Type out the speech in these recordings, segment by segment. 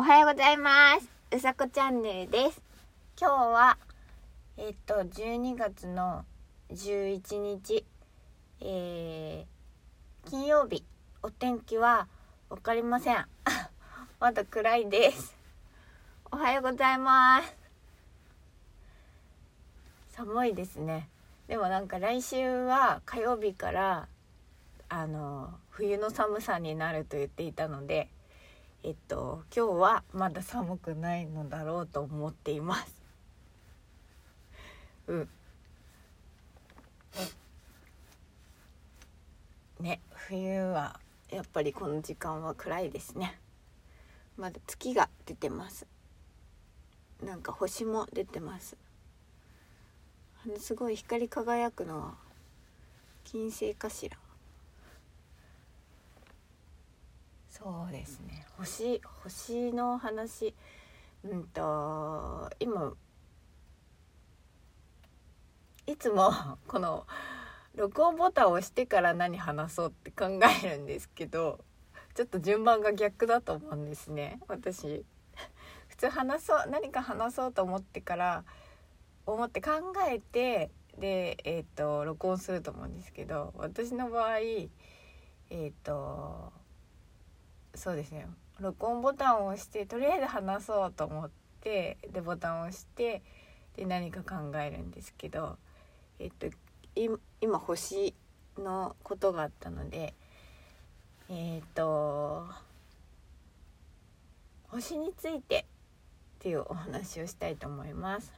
おはようございます。うさこチャンネルです。今日はえっと12月の11日。えー、金曜日。お天気は分かりません。まだ暗いです。おはようございます。寒いですね。でもなんか来週は火曜日からあの冬の寒さになると言っていたのでえっと今日はまだ寒くないのだろうと思っています。うん。ね冬はやっぱりこの時間は暗いですね。まだ月が出てます。なんか星も出てます。すごい光り輝くのは金星かしら。そうですね。星星の話。うんと今いつも この録音ボタンを押してから何話そうって考えるんですけどちょっと順番が逆だと思うんですね。私普通話そう何か話そうと思ってから思って考えてでえっ、ー、と録音すると思うんですけど私の場合えっ、ー、とそうですね録音ボタンを押してとりあえず話そうと思ってでボタンを押してで何か考えるんですけどえっと今星のことがあったのでえっと星についてっていうお話をしたいと思います。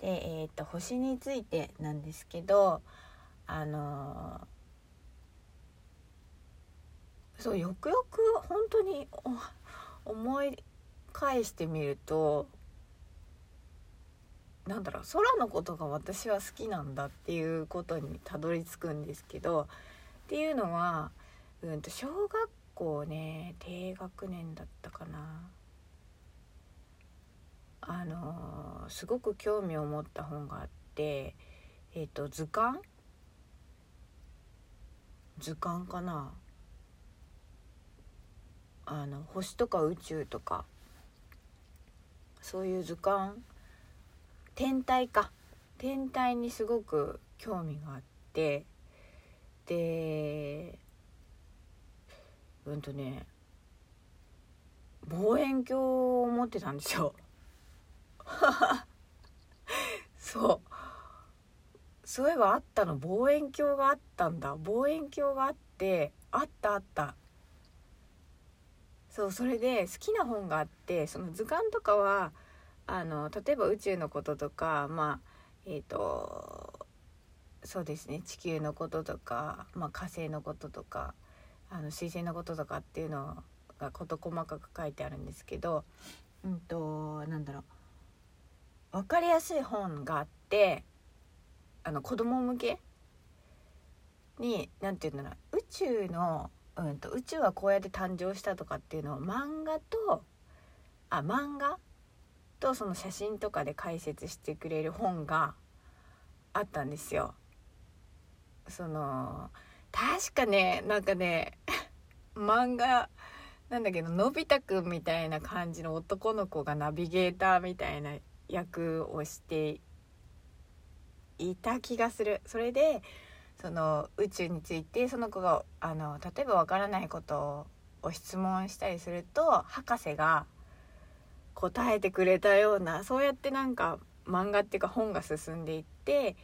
でえっと星についてなんですけどあのそうよくよく本当に思い返してみるとなんだろう空のことが私は好きなんだっていうことにたどり着くんですけどっていうのは、うんと小学校ね低学年だったかな。あのー、すごく興味を持った本があってえっ、ー、と図鑑？図鑑かな。あの星とか宇宙とかそういう図鑑？天体か。天体にすごく興味があって。でうんとね望遠鏡を持ってたんですよ。そう。そういえばあったの。望遠鏡があったんだ。望遠鏡があってあったあった。そうそれで好きな本があってその図鑑とかはあの例えば宇宙のこととかまあえっ、ー、とそうですね地球のこととか、まあ、火星のこととかあの水星のこととかっていうのが事細かく書いてあるんですけどうんとなんだろう分かりやすい本があってあの子供向けに何て言うんだろう宇宙のうんと、宇宙はこうやって誕生したとかっていうのを漫画とあ漫画とその写真とかで解説してくれる本があったんですよ。その確かねなんかね 漫画なんだけどのび太くんみたいな感じの男の子がナビゲーターみたいな役をしていた気がする。それでその宇宙についてその子があの例えばわからないことを質問したりすると博士が答えてくれたようなそうやってなんか漫画っていうか本が進んでいって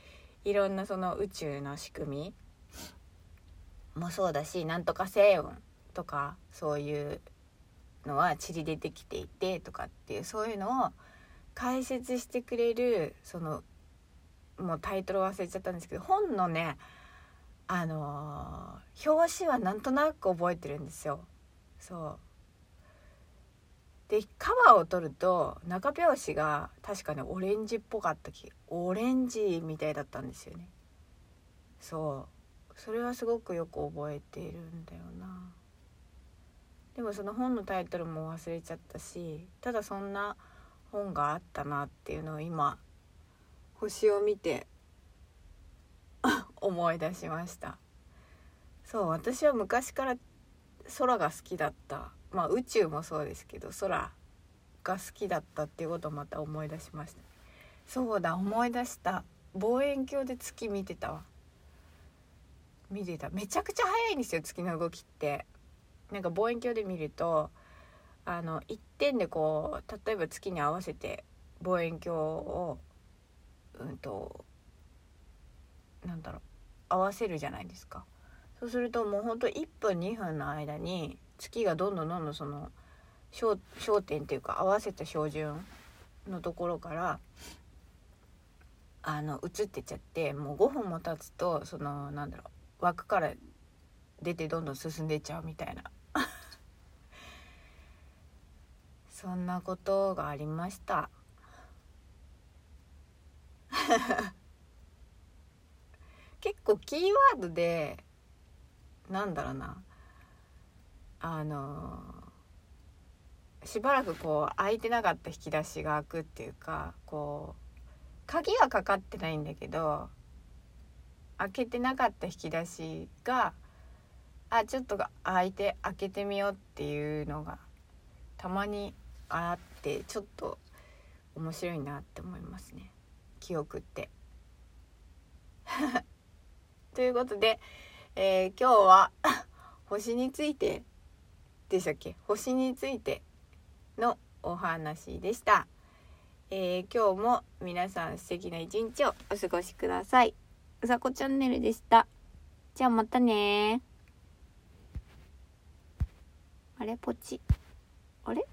いろんなその宇宙の仕組みもそうだしなんとか星雲とかそういうのは塵でできていてとかっていうそういうのを解説してくれるそのもうタイトル忘れちゃったんですけど本のねあのー、表紙はなんとなく覚えてるんですよ。そう。でカバーを取ると中表紙が確かねオレンジっぽかった気オレンジみたいだったんですよね。そう。それはすごくよく覚えているんだよな。でもその本のタイトルも忘れちゃったしただそんな本があったなっていうのを今星を見て思い出しました。そう私は昔から空が好きだった。まあ宇宙もそうですけど空が好きだったっていうことをまた思い出しました。そうだ思い出した。望遠鏡で月見てたわ。見てた。めちゃくちゃ速いんですよ月の動きって。なんか望遠鏡で見るとあの一点でこう例えば月に合わせて望遠鏡をうんとなんだろう。合わせるじゃないですか。そうするともうほんと1分2分の間に月がどんどんどんどんその焦点っていうか合わせた照準のところからあの映ってっちゃってもう5分も経つとそのなんだろう枠から出てどんどん進んでっちゃうみたいな。そんなことがありました。構キーワードでなんだろうなあのしばらくこう開いてなかった引き出しが開くっていうかこう鍵はかかってないんだけど開けてなかった引き出しがあちょっと開いて開けてみようっていうのがたまにあってちょっと面白いなって思いますね記憶って。ということで、えー、今日は 星についてでしたっけ？星についてのお話でした。えー、今日も皆さん素敵な一日をお過ごしください。うさこチャンネルでした。じゃあまたねあれ？ポチ。あれ？